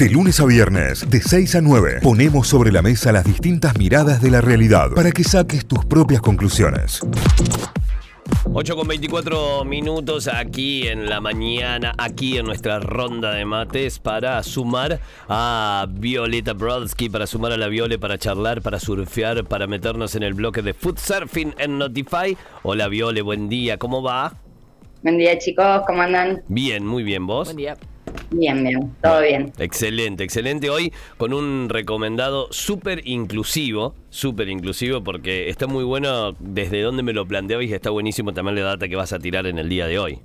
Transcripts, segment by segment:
De lunes a viernes, de 6 a 9, ponemos sobre la mesa las distintas miradas de la realidad para que saques tus propias conclusiones. 8 con 24 minutos aquí en la mañana, aquí en nuestra ronda de mates para sumar a Violeta Brodsky, para sumar a la Viole, para charlar, para surfear, para meternos en el bloque de Food Surfing en Notify. Hola Viole, buen día, ¿cómo va? Buen día chicos, ¿cómo andan? Bien, muy bien, ¿vos? Buen día. Bien, bien, todo bien. Excelente, excelente. Hoy con un recomendado súper inclusivo, súper inclusivo porque está muy bueno desde donde me lo planteaba y está buenísimo también la data que vas a tirar en el día de hoy.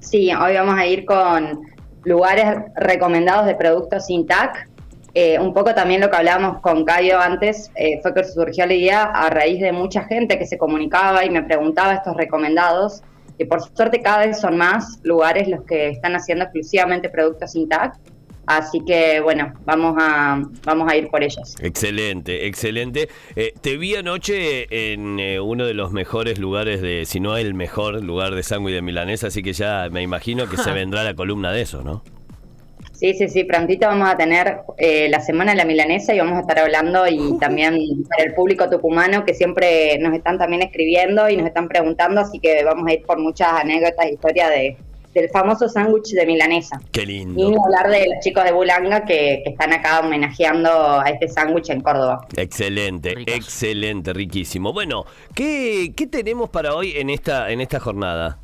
Sí, hoy vamos a ir con lugares recomendados de productos sin TAC. Eh, un poco también lo que hablábamos con Caio antes eh, fue que surgió la idea a raíz de mucha gente que se comunicaba y me preguntaba estos recomendados que por suerte cada vez son más lugares los que están haciendo exclusivamente productos sin tag. Así que bueno, vamos a, vamos a ir por ellos. Excelente, excelente. Eh, te vi anoche en eh, uno de los mejores lugares de, si no el mejor lugar de sándwich de milanesa, así que ya me imagino que se vendrá la columna de eso, ¿no? Sí, sí, sí, prontito vamos a tener eh, la Semana de la Milanesa y vamos a estar hablando y también para el público tucumano que siempre nos están también escribiendo y nos están preguntando, así que vamos a ir por muchas anécdotas, historia de, del famoso sándwich de milanesa. Qué lindo. Y hablar de los chicos de Bulanga que, que están acá homenajeando a este sándwich en Córdoba. Excelente, Ricos. excelente, riquísimo. Bueno, ¿qué, ¿qué tenemos para hoy en esta, en esta jornada?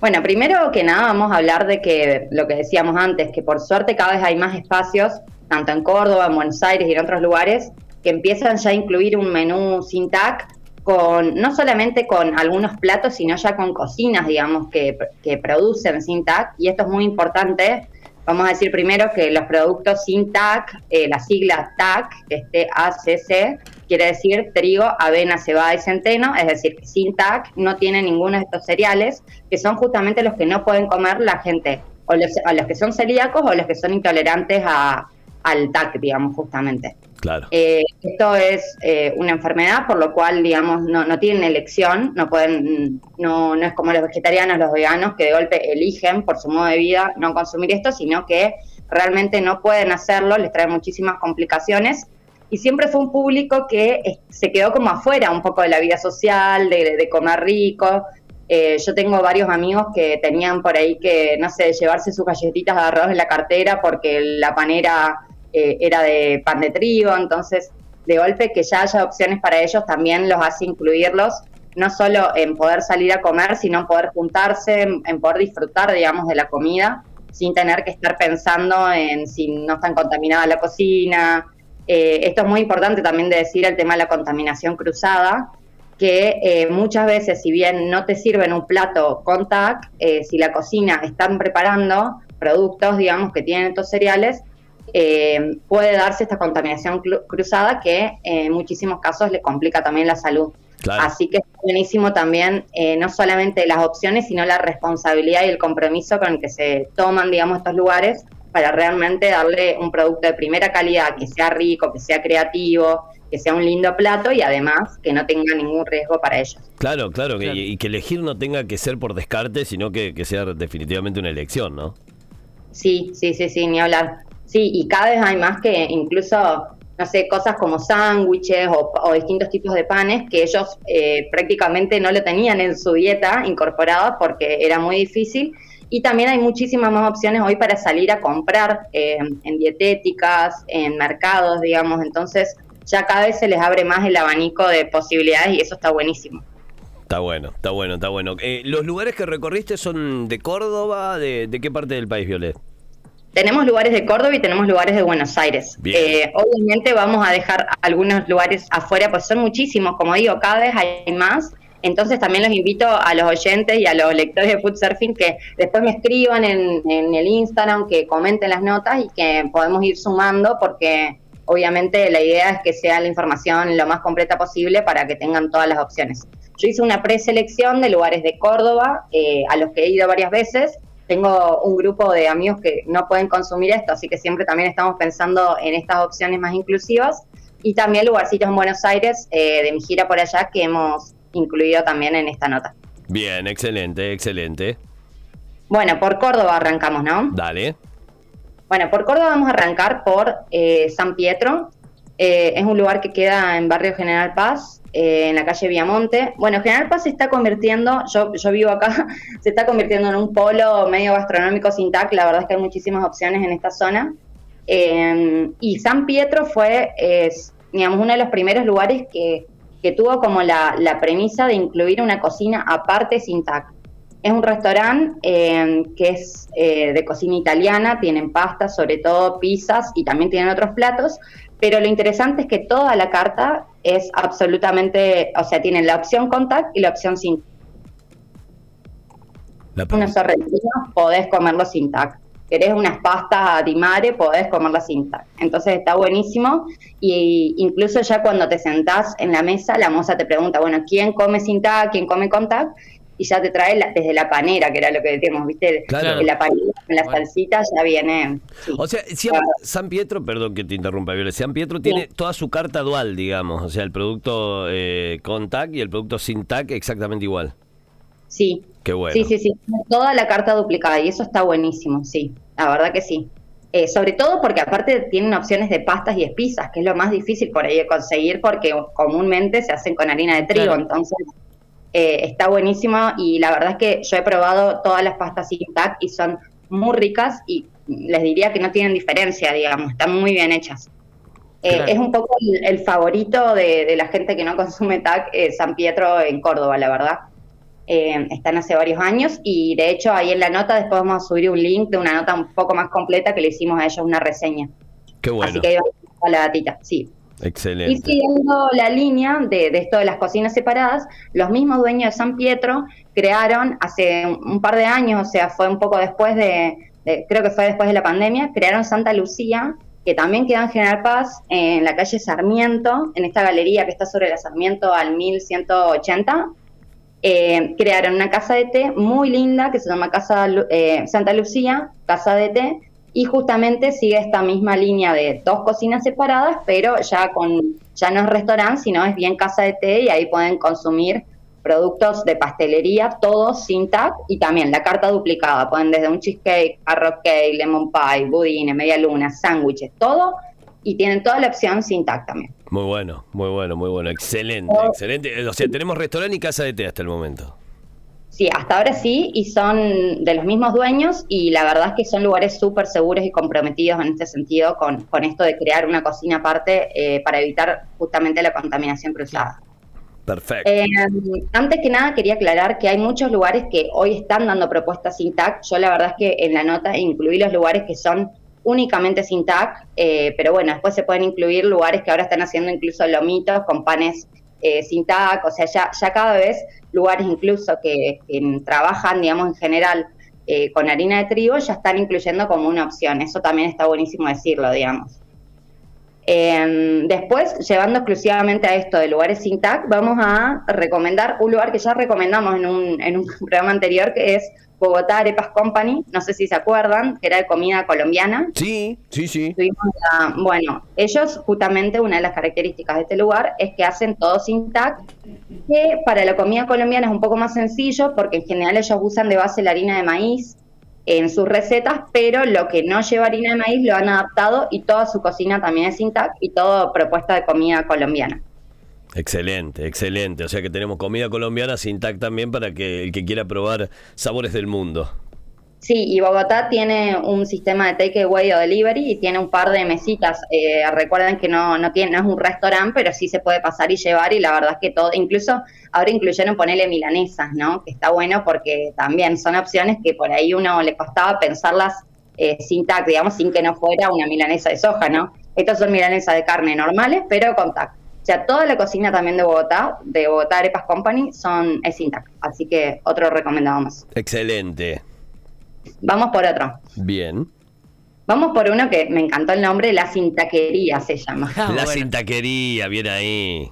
Bueno, primero que nada vamos a hablar de que lo que decíamos antes, que por suerte cada vez hay más espacios, tanto en Córdoba, en Buenos Aires y en otros lugares, que empiezan ya a incluir un menú sin TAC, con, no solamente con algunos platos, sino ya con cocinas, digamos, que, que producen sin TAC, y esto es muy importante. Vamos a decir primero que los productos sin TAC, eh, la sigla TAC, que es T-A-C-C, quiere decir trigo, avena, cebada y centeno, es decir, sin TAC no tiene ninguno de estos cereales, que son justamente los que no pueden comer la gente, o los que son celíacos o los que son intolerantes a, al TAC, digamos, justamente. Claro. Eh, esto es eh, una enfermedad, por lo cual, digamos, no, no tienen elección, no pueden, no, no es como los vegetarianos, los veganos, que de golpe eligen por su modo de vida no consumir esto, sino que realmente no pueden hacerlo, les trae muchísimas complicaciones. Y siempre fue un público que eh, se quedó como afuera un poco de la vida social, de, de comer rico. Eh, yo tengo varios amigos que tenían por ahí que, no sé, llevarse sus galletitas de arroz en la cartera porque la panera eh, era de pan de trigo, entonces de golpe que ya haya opciones para ellos también los hace incluirlos, no solo en poder salir a comer, sino en poder juntarse, en, poder disfrutar, digamos, de la comida, sin tener que estar pensando en si no está contaminada la cocina. Eh, esto es muy importante también de decir el tema de la contaminación cruzada, que eh, muchas veces, si bien no te sirven un plato con TAC, eh, si la cocina están preparando productos, digamos, que tienen estos cereales, eh, puede darse esta contaminación cru- cruzada que en muchísimos casos le complica también la salud. Claro. Así que es buenísimo también, eh, no solamente las opciones, sino la responsabilidad y el compromiso con el que se toman, digamos, estos lugares para realmente darle un producto de primera calidad, que sea rico, que sea creativo, que sea un lindo plato y además que no tenga ningún riesgo para ellos. Claro, claro, que- Claro. y que elegir no tenga que ser por descarte, sino que, que sea definitivamente una elección, ¿no? Sí, sí, sí, sí, ni hablar. Sí, y cada vez hay más que incluso, no sé, cosas como sándwiches o, distintos tipos de panes que ellos eh, prácticamente no lo tenían en su dieta incorporada porque era muy difícil. Y también hay muchísimas más opciones hoy para salir a comprar eh, en dietéticas, en mercados, digamos. Entonces ya cada vez se les abre más el abanico de posibilidades y eso está buenísimo. Está bueno, está bueno, está bueno. Eh, ¿Los lugares que recorriste son de Córdoba? ¿De, de qué parte del país, Violet? Tenemos lugares de Córdoba y tenemos lugares de Buenos Aires. Eh, obviamente vamos a dejar algunos lugares afuera, pues son muchísimos, como digo, cada vez hay más. Entonces también los invito a los oyentes y a los lectores de Food Surfing que después me escriban en, en el Instagram, que comenten las notas y que podemos ir sumando porque obviamente la idea es que sea la información lo más completa posible para que tengan todas las opciones. Yo hice una preselección de lugares de Córdoba eh, a los que he ido varias veces tengo un grupo de amigos que no pueden consumir esto, así que siempre también estamos pensando en estas opciones más inclusivas y también lugarcitos en Buenos Aires eh, de mi gira por allá que hemos incluido también en esta nota. Bien, excelente, excelente. Bueno, por Córdoba arrancamos, ¿no? Dale. Bueno, por Córdoba vamos a arrancar por eh, San Pietro. Eh, es un lugar que queda en barrio General Paz, eh, en la calle Viamonte. Bueno, General Paz se está convirtiendo, yo, yo vivo acá, se está convirtiendo en un polo medio gastronómico sin TAC. La verdad es que hay muchísimas opciones en esta zona. y San Pietro fue, digamos, uno de los primeros lugares que, que tuvo como la, premisa de incluir una cocina aparte sin TAC. Es un restaurante eh, que es eh, de cocina italiana, tienen pastas, sobre todo pizzas y también tienen otros platos, pero lo interesante es que toda la carta es absolutamente, o sea, tienen la opción contact y la opción sin. Unos sorrentinos podés comerlo sin tac. Querés unas pastas di mare, podés comerlas sin tac. Entonces está buenísimo y incluso ya cuando te sentás en la mesa, la moza te pregunta, bueno, ¿quién come sin tac? ¿Quién come con tac? Y ya te trae desde la panera, que era lo que decíamos, ¿viste? Claro. la panera, en las salsitas ya viene. O sea, San Pietro, perdón que te interrumpa, Violet, San Pietro tiene toda su carta dual, digamos, o sea, el producto eh, con TAC y el producto sin TAC exactamente igual. Sí. Qué bueno. Sí, sí, sí, toda la carta duplicada y eso está buenísimo, sí, la verdad que sí. Eh, sobre todo porque aparte tienen opciones de pastas y espizas, que es lo más difícil por ahí de conseguir porque comúnmente se hacen con harina de trigo, entonces eh, está buenísimo y la verdad es que yo he probado todas las pastas sin TAC y son muy ricas y les diría que no tienen diferencia, digamos, están muy bien hechas. Eh, es un poco el, favorito de, la gente que no consume TAC, eh, San Pietro en Córdoba, la verdad. están hace varios años y de hecho ahí en la nota después vamos a subir un link de una nota un poco más completa que le hicimos a ellos una reseña. Qué bueno. Así que ahí va a la datita, sí. Excelente. Y siguiendo la línea de, esto de las cocinas separadas, los mismos dueños de San Pietro crearon hace un par de años, o sea, fue un poco después de, creo que fue después de la pandemia, crearon Santa Lucía, que también queda en General Paz, en la calle Sarmiento, en esta galería que está sobre la Sarmiento al 1180. Eh, crearon una casa de té muy linda que se llama casa eh, Santa Lucía, casa de té, y justamente sigue esta misma línea de dos cocinas separadas, pero ya con ya no es restaurante, sino es bien casa de té y ahí pueden consumir productos de pastelería, todos sin tag y también la carta duplicada, pueden desde un cheesecake, arroz cake, lemon pie, budines, media luna, sándwiches, todo y tienen toda la opción sin tag también. Muy bueno, muy bueno, muy bueno, excelente, oh. excelente. O sea, tenemos restaurante y casa de té hasta el momento. Sí, hasta ahora sí, y son de los mismos dueños, y la verdad es que son lugares súper seguros y comprometidos en este sentido con, con esto de crear una cocina aparte eh, para evitar justamente la contaminación cruzada. Perfecto. Eh, antes que nada quería aclarar que hay muchos lugares que hoy están dando propuestas sin TAC. Yo la verdad es que en la nota incluí los lugares que son únicamente sin TAC, eh, pero bueno, después se pueden incluir lugares que ahora están haciendo incluso lomitos con panes eh, sin TAC, o sea, ya, ya cada vez lugares incluso que, trabajan, digamos, en general eh, con harina de trigo ya están incluyendo como una opción. Eso también está buenísimo decirlo, digamos. Em, después, llevando exclusivamente a esto de lugares sin TAC, vamos a recomendar un lugar que ya recomendamos en un, en un programa anterior, que es Bogotá Arepas Company, no sé si se acuerdan, que era de comida colombiana. Sí, sí, sí. bueno, ellos justamente una de las características de este lugar es que hacen todo sin TAC, que para la comida colombiana es un poco más sencillo porque en general ellos usan de base la harina de maíz en sus recetas, pero lo que no lleva harina de maíz lo han adaptado y toda su cocina también es sin TAC y todo propuesta de comida colombiana. Excelente, excelente. O sea que tenemos comida colombiana sin TAC también para que el que quiera probar sabores del mundo. Sí, y Bogotá tiene un sistema de takeaway o delivery y tiene un par de mesitas. Eh, recuerden que no, no, tiene, no es un restaurante, pero sí se puede pasar y llevar y la verdad es que todo, incluso ahora incluyeron ponerle milanesas, ¿no? Que está bueno porque también son opciones que por ahí uno le costaba pensarlas eh, sin TAC, digamos, sin que no fuera una milanesa de soja, ¿no? Estas son milanesas de carne normales, pero con TAC. O sea, toda la cocina también de Bogotá, de Bogotá Arepas Company, son, es Intac. Así que otro recomendado más. Excelente. Vamos por otro. Bien. Vamos por uno que me encantó el nombre, La Cintaquería se llama. Ah, la Cintaquería, bien ahí.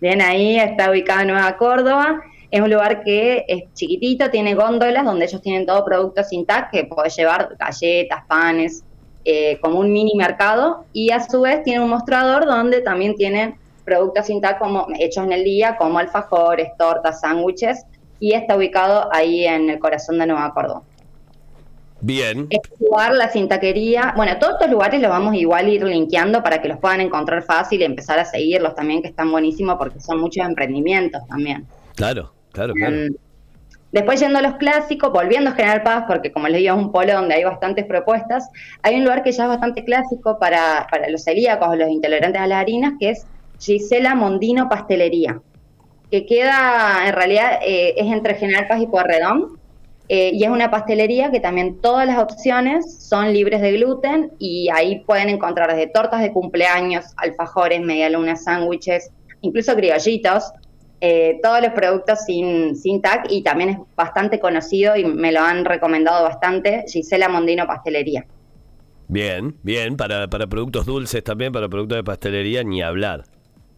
Bien ahí, está ubicado en Nueva Córdoba. Es un lugar que es chiquitito, tiene góndolas donde ellos tienen todo producto Cintac que puedes llevar galletas, panes, eh, como un mini mercado. Y a su vez tiene un mostrador donde también tienen productos Cintac como hechos en el día, como alfajores, tortas, sándwiches, y está ubicado ahí en el corazón de Nueva Córdoba. Bien. Es lugar, la cintaquería. Bueno, todos estos lugares los vamos igual a ir linkeando para que los puedan encontrar fácil y empezar a seguirlos también, que están buenísimos porque son muchos emprendimientos también. Claro, claro, claro. Em, después yendo a los clásicos, volviendo a General Paz, porque como les digo es un polo donde hay bastantes propuestas, hay un lugar que ya es bastante clásico para, para los celíacos o los intolerantes a las harinas, que es Gisela Mondino Pastelería, que queda, en realidad, eh, es entre General Paz y Pueyrredón, eh, y es una pastelería que también todas las opciones son libres de gluten y ahí pueden encontrar desde tortas de cumpleaños, alfajores, medialunas, sándwiches, incluso criollitos, eh, todos los productos sin, sin TAC y también es bastante conocido y me lo han recomendado bastante, Gisela Mondino Pastelería. Bien, bien, para, para productos dulces también, para productos de pastelería, ni hablar.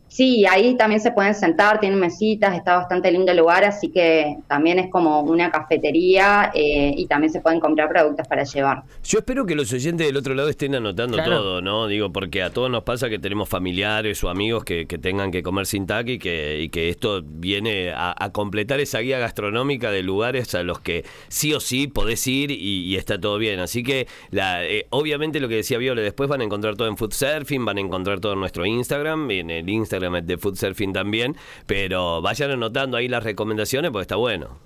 Sí, ahí también se pueden sentar, tienen mesitas, está bastante lindo el lugar, así que también es como una cafetería eh, y también se pueden comprar productos para llevar. Yo espero que los oyentes del otro lado estén anotando todo, ¿no? Digo, porque a todos nos pasa que tenemos familiares o amigos que, tengan que comer sin tac y que, y que esto viene a, completar esa guía gastronómica de lugares a los que sí o sí podés ir y, está todo bien. Así que, la, eh, obviamente lo que decía Viole, después van a encontrar todo en Food Surfing, van a encontrar todo en nuestro Instagram, en el Instagram de Food Surfing también, pero vayan anotando ahí las recomendaciones porque está bueno.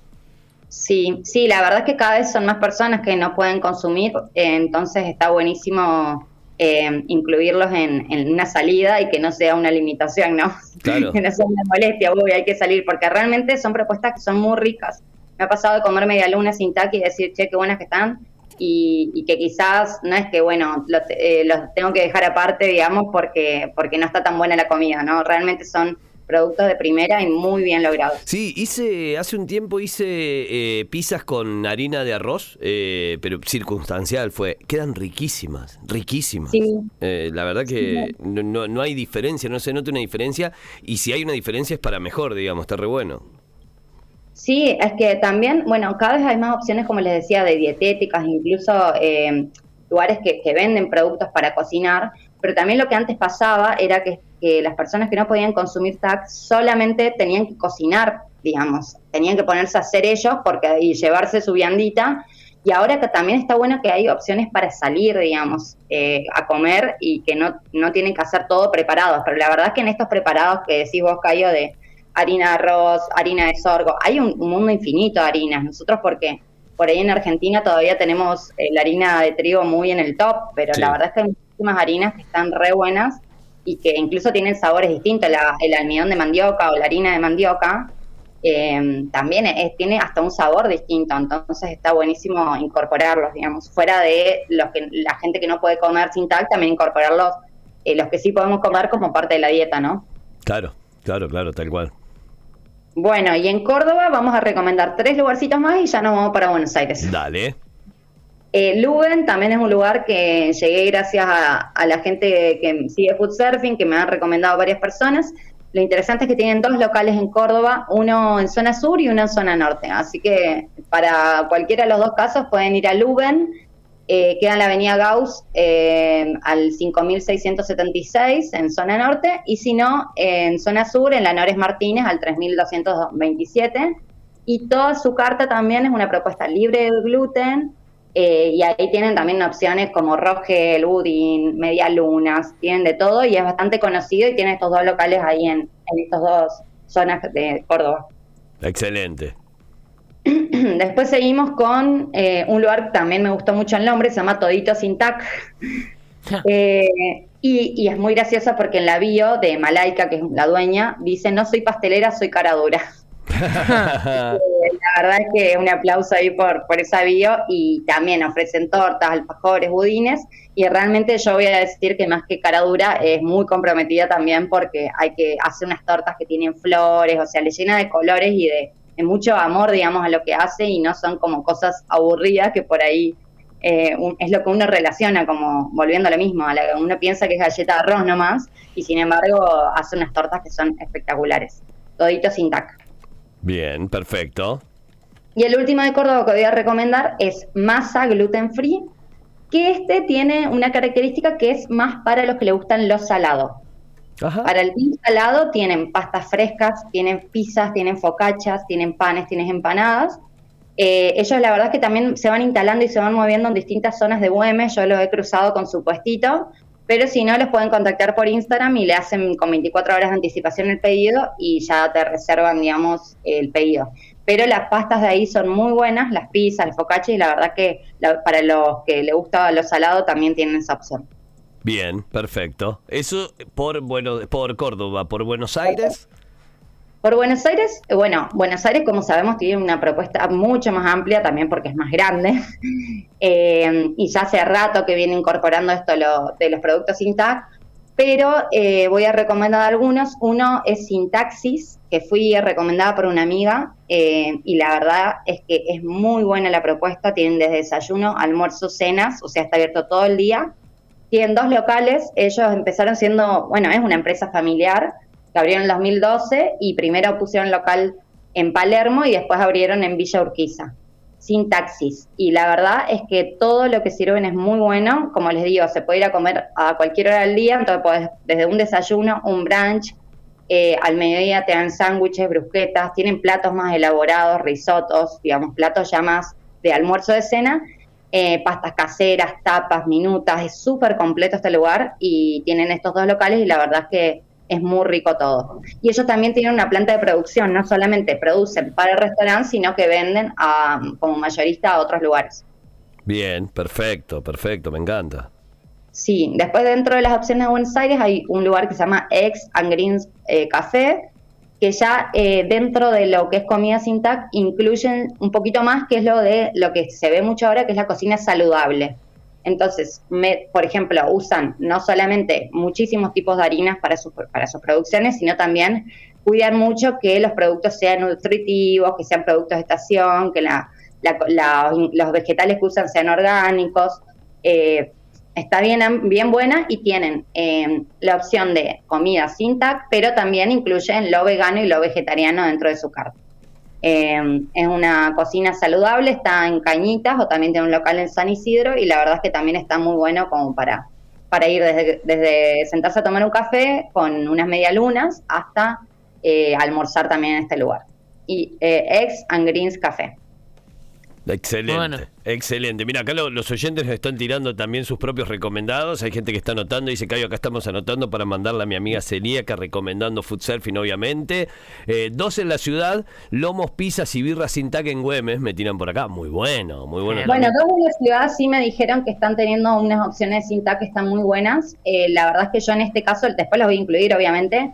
Sí, sí, la verdad es que cada vez son más personas que no pueden consumir, entonces está buenísimo eh, incluirlos en, una salida y que no sea una limitación, ¿no? Claro. que no sea una molestia, uy, hay que salir, porque realmente son propuestas que son muy ricas. Me ha pasado de comer media luna sin taqui y decir, che, qué buenas que están, y, que quizás no es que, bueno, eh, los tengo que dejar aparte, digamos, porque, porque no está tan buena la comida, ¿no? Realmente son productos de primera y muy bien logrados. Sí, hice, hace un tiempo hice eh, pizzas con harina de arroz, eh, pero circunstancial fue, quedan riquísimas, riquísimas. Sí. la verdad que no, no hay diferencia, no se nota una diferencia, y si hay una diferencia es para mejor, digamos, está re bueno. Sí, es que también, bueno, cada vez hay más opciones, como les decía, de dietéticas, incluso eh, lugares que, venden productos para cocinar, pero también lo que antes pasaba era que, las personas que no podían consumir TAC solamente tenían que cocinar, digamos, tenían que ponerse a hacer ellos porque, y llevarse su viandita, y ahora que también está bueno que hay opciones para salir, digamos, eh, a comer y que no, no tienen que hacer todo preparados, pero la verdad es que en estos preparados que decís vos, Cayo, de harina de arroz, harina de sorgo. Hay un, mundo infinito de harinas. Nosotros porque por ahí en Argentina todavía tenemos eh, la harina de trigo muy en el top, pero la verdad es que hay muchísimas harinas que están re buenas y que incluso tienen sabores distintos. el almidón de mandioca o la harina de mandioca eh, también tiene hasta un sabor distinto, entonces está buenísimo incorporarlos, digamos, fuera de los que la gente que no puede comer sin tal, también incorporarlos, eh, los que sí podemos comer como parte de la dieta, ¿no? Claro, claro, claro, tal cual. Bueno, y en Córdoba vamos a recomendar tres lugarcitos más y ya nos vamos para Buenos Aires. Dale. Eh, Luben también es un lugar que llegué gracias a, la gente que sigue Food Surfing, que me han recomendado varias personas. Lo interesante es que tienen dos locales en Córdoba, uno en zona sur y uno en zona norte. Así que para cualquiera de los dos casos pueden ir a Luben eh, queda en la avenida Gauss eh, al 5676 en zona norte y si no, en zona sur, en la Nores Martínez al 3227. Y toda su carta también es una propuesta libre de gluten eh, y ahí tienen también opciones como Rogel, Udin, Media Lunas, tienen de todo y es bastante conocido y tiene estos dos locales ahí en, en estas dos zonas de Córdoba. Excelente. Después seguimos con eh, un lugar que también me gustó mucho el nombre, se llama Todito Sin Tac. Eh, y, es muy gracioso porque en la bio de Malaika, que es la dueña, dice, no soy pastelera, soy cara dura. Eh, la verdad es que un aplauso ahí por, por esa bio y también ofrecen tortas, alfajores, budines y realmente yo voy a decir que más que cara dura es muy comprometida también porque hay que hacer unas tortas que tienen flores, o sea, le llena de colores y de, mucho amor, digamos, a lo que hace y no son como cosas aburridas que por ahí eh, es lo que uno relaciona, como volviendo a lo mismo, a que uno piensa que es galleta de arroz nomás y sin embargo hace unas tortas que son espectaculares. Todito sin tac. Bien, perfecto. Y el último de Córdoba que voy a recomendar es masa gluten free, que este tiene una característica que es más para los que le gustan los salados. Para el team salado tienen pastas frescas, tienen pizzas, tienen focachas, tienen panes, tienen empanadas. Eh, ellos la verdad que también se van instalando y se van moviendo en distintas zonas de Güemes, yo los he cruzado con su puestito, pero si no, los pueden contactar por Instagram y le hacen con 24 horas de anticipación el pedido y ya te reservan, digamos, el pedido. Pero las pastas de ahí son muy buenas, las pizzas, el focaccia, y la verdad que para los que le gusta lo salado también tienen esa opción. Bien, perfecto. Eso por, bueno, por Córdoba, por Buenos Aires. Por Buenos Aires, eh, bueno, Buenos Aires, como sabemos, tiene una propuesta mucho más amplia también porque es más grande. Eh, y ya hace rato que viene incorporando esto de los productos Sintac. Pero eh, voy a recomendar algunos. Uno es Sintaxis, que fui recomendada por una amiga. y la verdad es que es muy buena la propuesta. Tienen desde desayuno, almuerzo, cenas, o sea, está abierto todo el día. Tienen dos locales. Ellos empezaron siendo, bueno, es una empresa familiar que abrieron en 2012 y primero pusieron local en Palermo y después abrieron en Villa Urquiza, sin taxis. Y la verdad es que todo lo que sirven es muy bueno. Como les digo, se puede ir a comer a cualquier hora del día, entonces podés, desde un desayuno, un brunch, eh, al mediodía te dan sándwiches, brusquetas, tienen platos más elaborados, risotos, digamos, platos ya más de almuerzo de cena, eh, pastas caseras, tapas, minutas, es súper completo este lugar y tienen estos dos locales y la verdad es que es muy rico todo. Y ellos también tienen una planta de producción, no solamente producen para el restaurante, sino que venden a, como mayorista a otros lugares. Bien, perfecto, perfecto, me encanta. Sí, después dentro de las opciones de Buenos Aires hay un lugar que se llama Ex and Greens eh, Café, que ya eh, dentro de lo que es comida sin TAC incluyen un poquito más, que es lo de lo que se ve mucho ahora, que es la cocina saludable. Entonces, por ejemplo, usan no solamente muchísimos tipos de harinas para, para sus producciones, sino también cuidan mucho que los productos sean nutritivos, que sean productos de estación, que los vegetales que usan sean orgánicos. Eh, está bien, bien buena y tienen eh, la opción de comida sin TAC, pero también incluyen lo vegano y lo vegetariano dentro de su carta. Eh, es una cocina saludable, está en Cañitas o también tiene un local en San Isidro y la verdad es que también está muy bueno como para, para ir desde, desde sentarse a tomar un café con unas medialunas hasta eh, almorzar también en este lugar. Y eh, Eggs and Greens Café. Excelente, excelente. Mira, acá los oyentes nos están tirando también sus propios recomendados. Hay gente que está anotando, dice Cayo, acá estamos anotando para mandarle a mi amiga Celíaca recomendando food surfing, obviamente. Eh, dos en la ciudad, lomos, pizzas y birras sin tac en Güemes, me tiran por acá. Muy bueno, muy bueno. Bueno, dos en la ciudad sí me dijeron que están teniendo unas opciones sin tac que están muy buenas. Eh, la verdad es que yo en este caso, después los voy a incluir, obviamente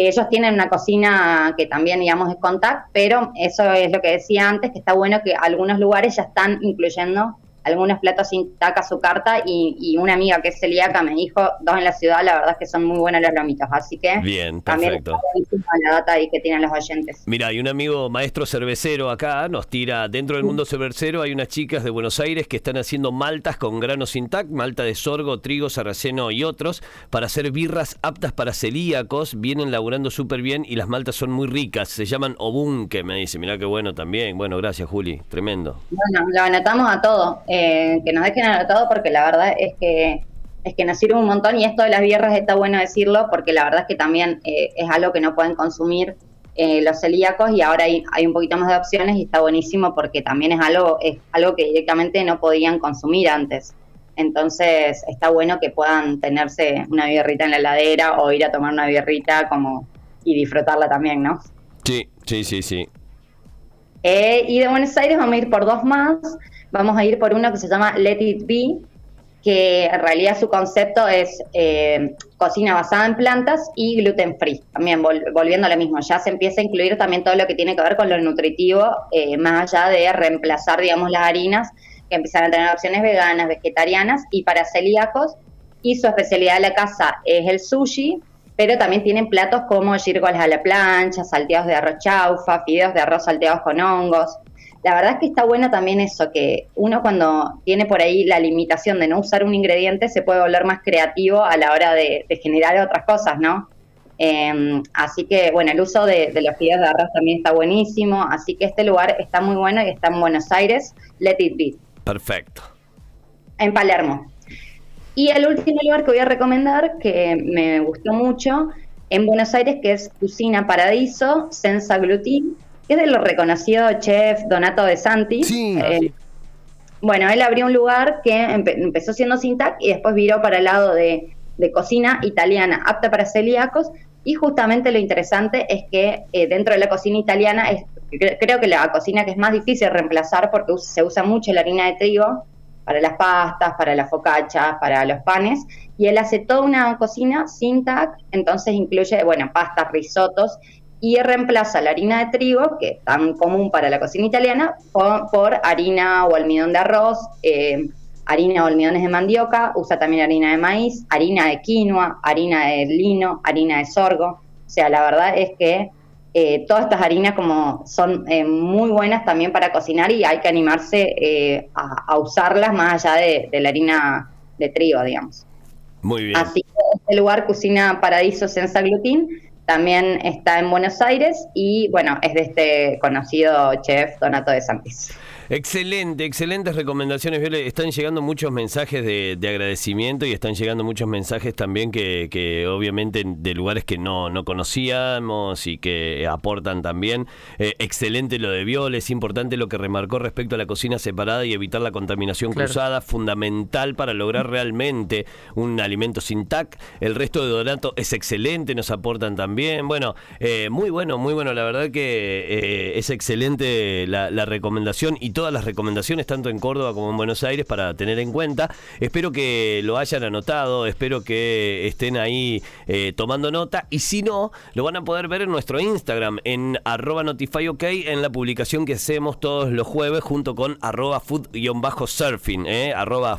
ellos tienen una cocina que también, digamos, es contact, pero eso es lo que decía antes, que está bueno que algunos lugares ya están incluyendo algunos platos sin taca su carta y, una amiga que es celíaca me dijo, dos en la ciudad, la verdad es que son muy buenos los lomitos, así que Bien, perfecto. también la data ahí que tienen los oyentes. Mira, hay un amigo maestro cervecero acá, nos tira, dentro del mundo cervecero hay unas chicas de Buenos Aires que están haciendo maltas con granos intact, malta de sorgo, trigo, sarraceno y otros, para hacer birras aptas para celíacos, vienen laburando súper bien y las maltas son muy ricas, se llaman obunque, me dice, mira qué bueno también, bueno, gracias Juli, tremendo. Bueno, lo anotamos a todo. Eh, que nos dejen anotado porque la verdad es que es que nos sirve un montón y esto de las bierras está bueno decirlo porque la verdad es que también eh, es algo que no pueden consumir eh, los celíacos y ahora hay, hay, un poquito más de opciones y está buenísimo porque también es algo, es algo que directamente no podían consumir antes. Entonces está bueno que puedan tenerse una bierrita en la heladera o ir a tomar una bierrita como y disfrutarla también, ¿no? Sí, sí, sí, sí. y de Buenos Aires vamos a ir por dos más vamos a ir por uno que se llama Let It Be, que en realidad su concepto es eh, cocina basada en plantas y gluten free. También volviendo a lo mismo, ya se empieza a incluir también todo lo que tiene que ver con lo nutritivo, eh, más allá de reemplazar, digamos, las harinas, que empiezan a tener opciones veganas, vegetarianas y para celíacos. Y su especialidad de la casa es el sushi, pero también tienen platos como gírgolas a la plancha, salteados de arroz chaufa, fideos de arroz salteados con hongos, la verdad es que está bueno también eso, que uno cuando tiene por ahí la limitación de no usar un ingrediente se puede volver más creativo a la hora de, generar otras cosas, ¿no? Em, así que, bueno, el uso de, los fideos de arroz también está buenísimo, así que este lugar está muy bueno y está en Buenos Aires, Let It Be. Perfecto. En Palermo. Y el último lugar que voy a recomendar, que me gustó mucho, en Buenos Aires, que es Cocina Paradiso, Senza Glutin, que es del reconocido chef Donato De Santi. Sí. Eh, bueno, él abrió un lugar que empezó siendo sin TAC y después viró para el lado de, cocina italiana apta para celíacos. Y justamente lo interesante es que eh, dentro de la cocina italiana, es, creo que la cocina que es más difícil reemplazar porque se usa mucho la harina de trigo para las pastas, para las focachas, para los panes, y él hace toda una cocina sin TAC, entonces incluye, bueno, pastas, risotos, y reemplaza la harina de trigo, que es tan común para la cocina italiana, por, harina o almidón de arroz, eh, harina o almidones de mandioca, usa también harina de maíz, harina de quinoa, harina de lino, harina de sorgo. O sea, la verdad es que eh, todas estas harinas como son eh, muy buenas también para cocinar y hay que animarse a, usarlas más allá de, de, la harina de trigo, digamos. Muy bien. Así que este lugar Cocina Paradiso Senza Glutín también está en Buenos Aires y bueno, es de este conocido chef Donato de Santis. Excelente, excelentes recomendaciones, Viole. Están llegando muchos mensajes de, agradecimiento y están llegando muchos mensajes también que, obviamente de lugares que no, no conocíamos y que aportan también. Eh, excelente lo de Viole, es importante lo que remarcó respecto a la cocina separada y evitar la contaminación cruzada, fundamental para lograr realmente un alimento sin TAC. El resto de Donato es excelente, nos aportan también. Bueno, eh, muy bueno, muy bueno. La verdad que eh, es excelente la, la recomendación y todas las recomendaciones, tanto en Córdoba como en Buenos Aires, para tener en cuenta. Espero que lo hayan anotado, espero que estén ahí eh, tomando nota y si no, lo van a poder ver en nuestro Instagram, en arroba notifyok, en la publicación que hacemos todos los jueves junto con arroba food-surfing, eh,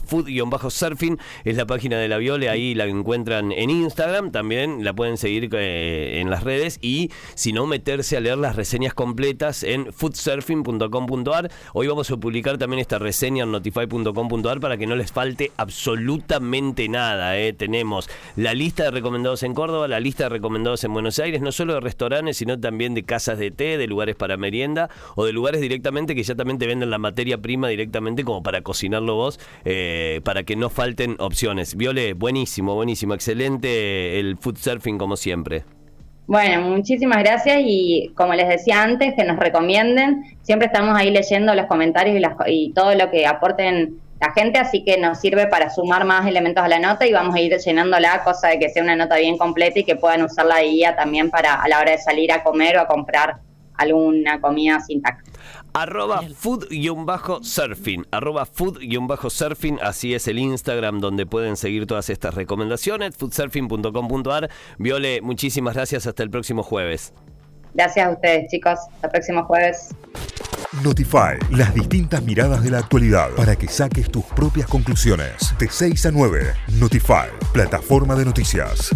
food-surfing es la página de la Viole, ahí la encuentran en Instagram, también la pueden seguir eh, en las redes y si no, meterse a leer las reseñas completas en foodsurfing.com.ar. Hoy vamos a publicar también esta reseña en notify.com.ar para que no les falte absolutamente nada. ¿eh? Tenemos la lista de recomendados en Córdoba, la lista de recomendados en Buenos Aires, no solo de restaurantes, sino también de casas de té, de lugares para merienda o de lugares directamente que ya también te venden la materia prima directamente como para cocinarlo vos, eh, para que no falten opciones. Viole, buenísimo, buenísimo, excelente el food surfing como siempre. Bueno, muchísimas gracias y como les decía antes, que nos recomienden. Siempre estamos ahí leyendo los comentarios y, todo lo que aporten la gente, así que nos sirve para sumar más elementos a la nota y vamos a ir llenándola, cosa de que sea una nota bien completa y que puedan usarla de guía también para a la hora de salir a comer o a comprar alguna comida sin tacto arroba food-surfing, arroba food-surfing, así es el Instagram donde pueden seguir todas estas recomendaciones, foodsurfing.com.ar. Viole, muchísimas gracias, hasta el próximo jueves. Gracias a ustedes, chicos, hasta el próximo jueves. Notify, las distintas miradas de la actualidad para que saques tus propias conclusiones. De 6 a 9, Notify, plataforma de noticias.